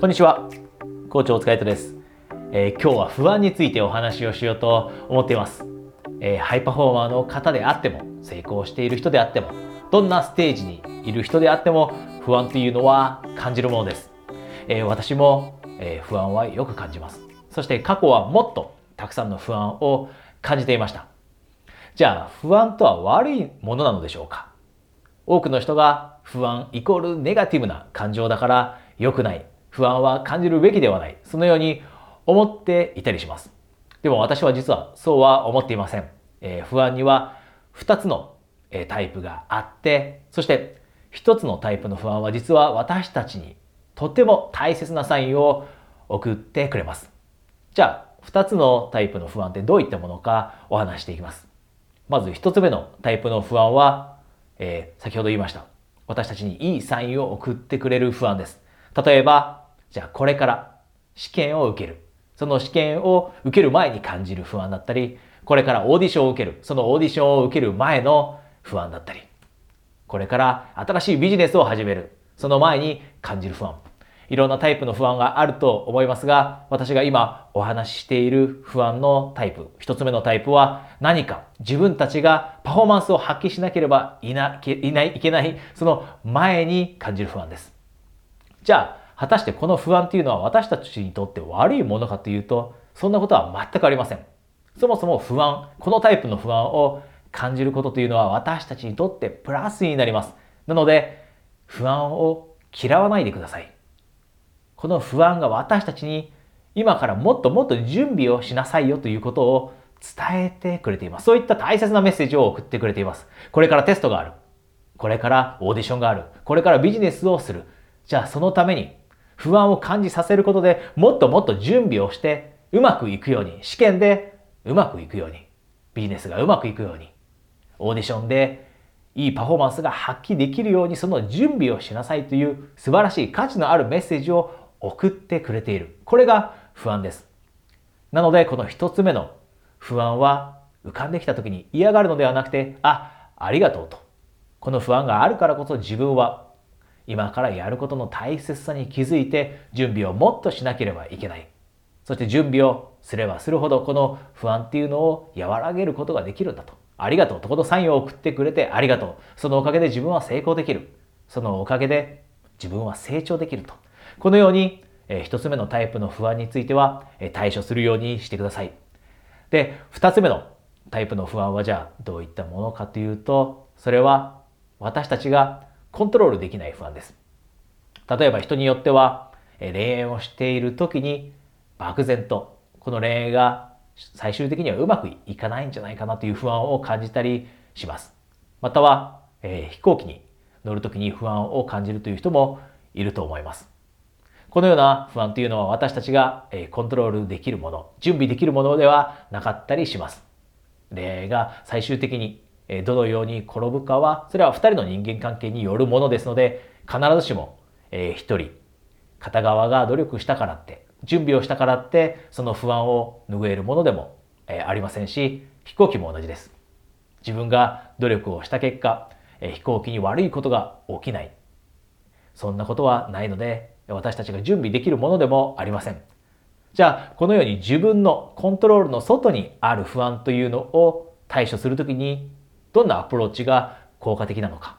こんにちは。校長お疲れ様です、えー、今日は不安についてお話をしようと思っています、えー、ハイパフォーマーの方であっても、成功している人であっても、どんなステージにいる人であっても、不安というのは感じるものです。えー、私も、え不安はよく感じます。そして過去はもっとたくさんの不安を感じていました。じゃあ、不安とは悪いものなのでしょうか？多くの人が不安イコールネガティブな感情だから良くない不安は感じるべきではない。そのように思っていたりします。でも私は実はそうは思っていません。えー、不安には2つのタイプがあって、そして1つのタイプの不安は実は私たちにとても大切なサインを送ってくれます。じゃあ、2つのタイプの不安ってどういったものかお話していきます。まず1つ目のタイプの不安は、えー、先ほど言いました。私たちにいいサインを送ってくれる不安です。例えば、じゃあこれから試験を受ける。その試験を受ける前に感じる不安だったり、これからオーディションを受ける。そのオーディションを受ける前の不安だったり、これから新しいビジネスを始める。その前に感じる不安。いろんなタイプの不安があると思いますが、私が今お話ししている不安のタイプ、一つ目のタイプは何か自分たちがパフォーマンスを発揮しなければいないない、いけない、その前に感じる不安です。じゃあ、果たしてこの不安っていうのは私たちにとって悪いものかというと、そんなことは全くありません。そもそも不安、このタイプの不安を感じることというのは私たちにとってプラスになります。なので、不安を嫌わないでください。この不安が私たちに今からもっともっと準備をしなさいよということを伝えてくれています。そういった大切なメッセージを送ってくれています。これからテストがある。これからオーディションがある。これからビジネスをする。じゃあそのために不安を感じさせることでもっともっと準備をしてうまくいくように、試験でうまくいくように、ビジネスがうまくいくように、オーディションでいいパフォーマンスが発揮できるようにその準備をしなさいという素晴らしい価値のあるメッセージを送ってくれている。これが不安です。なのでこの一つ目の不安は浮かんできた時に嫌がるのではなくて、あ、ありがとうと。この不安があるからこそ自分は今からやることの大切さに気づいて準備をもっとしなければいけない。そして準備をすればするほどこの不安っていうのを和らげることができるんだと。ありがとうとこのサインを送ってくれてありがとう。そのおかげで自分は成功できる。そのおかげで自分は成長できると。このように、えー、一つ目のタイプの不安については、え、対処するようにしてください。で、二つ目のタイプの不安はじゃあどういったものかというと、それは私たちがコントロールできない不安です。例えば人によっては恋愛をしている時に漠然とこの恋愛が最終的にはうまくいかないんじゃないかなという不安を感じたりします。または、えー、飛行機に乗る時に不安を感じるという人もいると思います。このような不安というのは私たちがコントロールできるもの、準備できるものではなかったりします。恋愛が最終的にどのように転ぶかは、それは2人の人間関係によるものですので、必ずしも1人、片側が努力したからって、準備をしたからって、その不安を拭えるものでもありませんし、飛行機も同じです。自分が努力をした結果、飛行機に悪いことが起きない。そんなことはないので、私たちが準備できるものでもありません。じゃあ、このように自分のコントロールの外にある不安というのを対処するときにどんなアプローチが効果的なのか。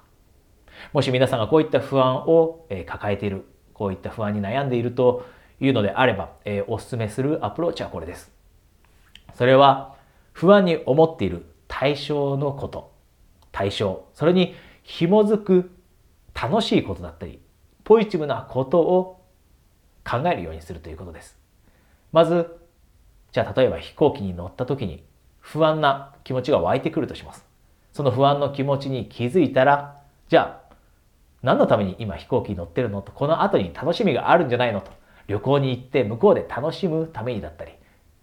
もし皆さんがこういった不安を抱えている、こういった不安に悩んでいるというのであれば、えお勧めするアプローチはこれです。それは不安に思っている対象のこと、対象、それに紐づく楽しいことだったり、ポジティブなことを考えるようにするということです。まず、じゃあ例えば飛行機に乗った時に不安な気持ちが湧いてくるとします。その不安の気持ちに気づいたら、じゃあ、何のために今飛行機に乗ってるのと、この後に楽しみがあるんじゃないのと、旅行に行って向こうで楽しむためにだったり、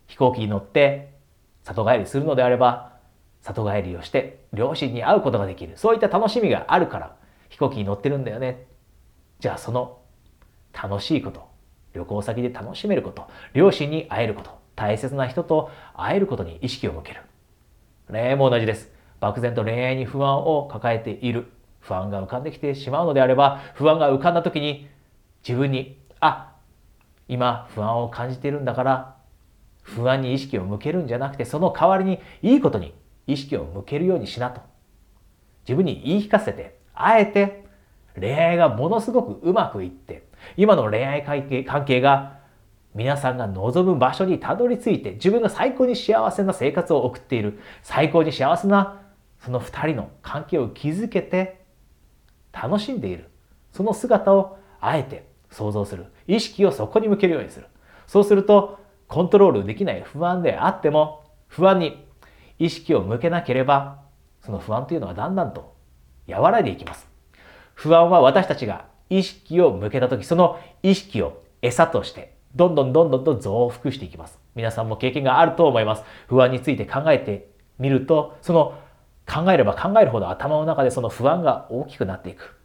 飛行機に乗って里帰りするのであれば、里帰りをして両親に会うことができる。そういった楽しみがあるから飛行機に乗ってるんだよね。じゃあその楽しいこと、旅行先で楽しめること、両親に会えること、大切な人と会えることに意識を向ける。例も同じです。漠然と恋愛に不安を抱えている。不安が浮かんできてしまうのであれば、不安が浮かんだ時に自分に、あ、今不安を感じているんだから不安に意識を向けるんじゃなくてその代わりにいいことに意識を向けるようにしなと自分に言い聞かせてあえて恋愛がものすごくうまくいって今の恋愛関係関係が皆さんが望む場所にたどり着いて自分が最高に幸せな生活を送っている最高に幸せなその二人の関係を築けて楽しんでいる。その姿をあえて想像する。意識をそこに向けるようにする。そうするとコントロールできない不安であっても不安に意識を向けなければその不安というのはだんだんと和らいでいきます。不安は私たちが意識を向けた時その意識を餌としてどんどんどんどんと増幅していきます。皆さんも経験があると思います。不安について考えてみるとその考えれば考えるほど頭の中でその不安が大きくなっていく。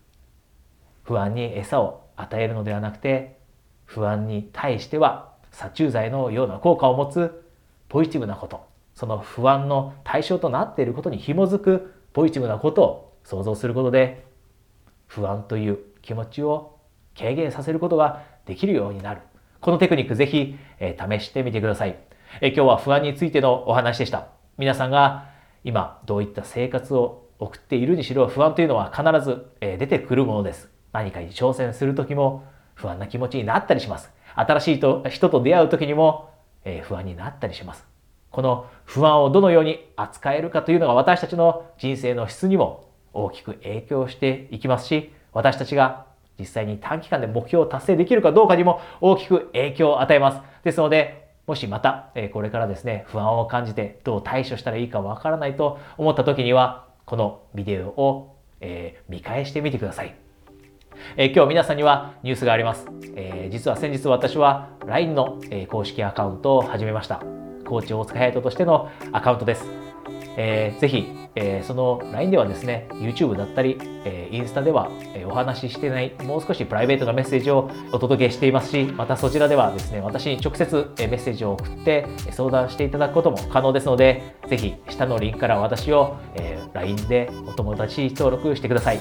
不安に餌を与えるのではなくて不安に対しては殺虫剤のような効果を持つポジティブなことその不安の対象となっていることに紐づくポジティブなことを想像することで不安という気持ちを軽減させることができるようになる。このテクニックぜひ、え、試してみてください、え、今日は不安についてのお話でした。皆さんが今どういった生活を送っているにしろ不安というのは必ず、出てくるものです何かに挑戦する時も不安な気持ちになったりします。新しいと人と出会う時にも、不安になったりします。この不安をどのように扱えるかというのが私たちの人生の質にも大きく影響していきますし、私たちが実際に短期間で目標を達成できるかどうかにも大きく影響を与えます。ですので、もしまた、えこれからですね、不安を感じてどう対処したらいいかわからないと思った時には、このビデオを、え見返してみてください。え、今日皆さんにはニュースがあります。え、実は先日私は LINE の、え、公式アカウントを始めました。コーチ大塚隼人としてのアカウントです。えー、ぜひ、えー、その LINE ではですね、YouTube だったり、えー、インスタでは、え、お話ししてない、もう少しプライベートなメッセージをお届けしていますし、またそちらではですね、私に直接、えメッセージを送って相談していただくことも可能ですので、ぜひ下のリンクから私を、え、LINE でお友達登録してください。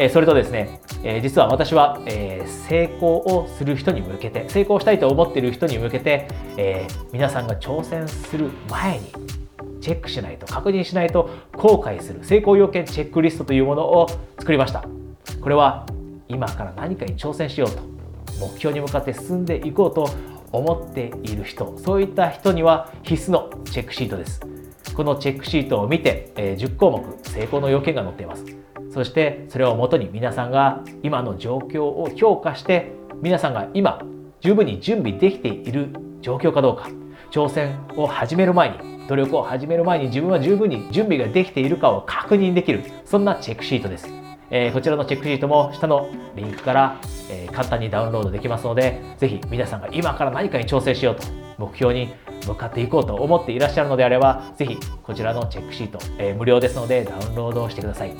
えそれとですね、え実は私は、え成功をする人に向けて成功したいと思っている人に向けて、え皆さんが挑戦する前にチェックしないと確認しないと後悔する成功要件チェックリストというものを作りました。これは今から何かに挑戦しようと目標に向かって進んでいこうと思っている人そういった人には必須のチェックシートです。このチェックシートを見て、え10項目成功の要件が載っています。そしてそれをもとに皆さんが今の状況を評価して皆さんが今十分に準備できている状況かどうか挑戦を始める前に努力を始める前に自分は十分に準備ができているかを確認できるそんなチェックシートです、えー、こちらのチェックシートも下のリンクから、えー、簡単にダウンロードできますのでぜひ皆さんが今から何かに挑戦しようと目標に向かっていこうと思っていらっしゃるのであればぜひこちらのチェックシート、えー、無料ですのでダウンロードしてください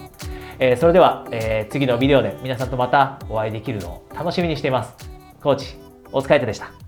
えー、それでは、えー、次のビデオで皆さんとまたお会いできるのを楽しみにしています。コーチ、お疲れ様でした。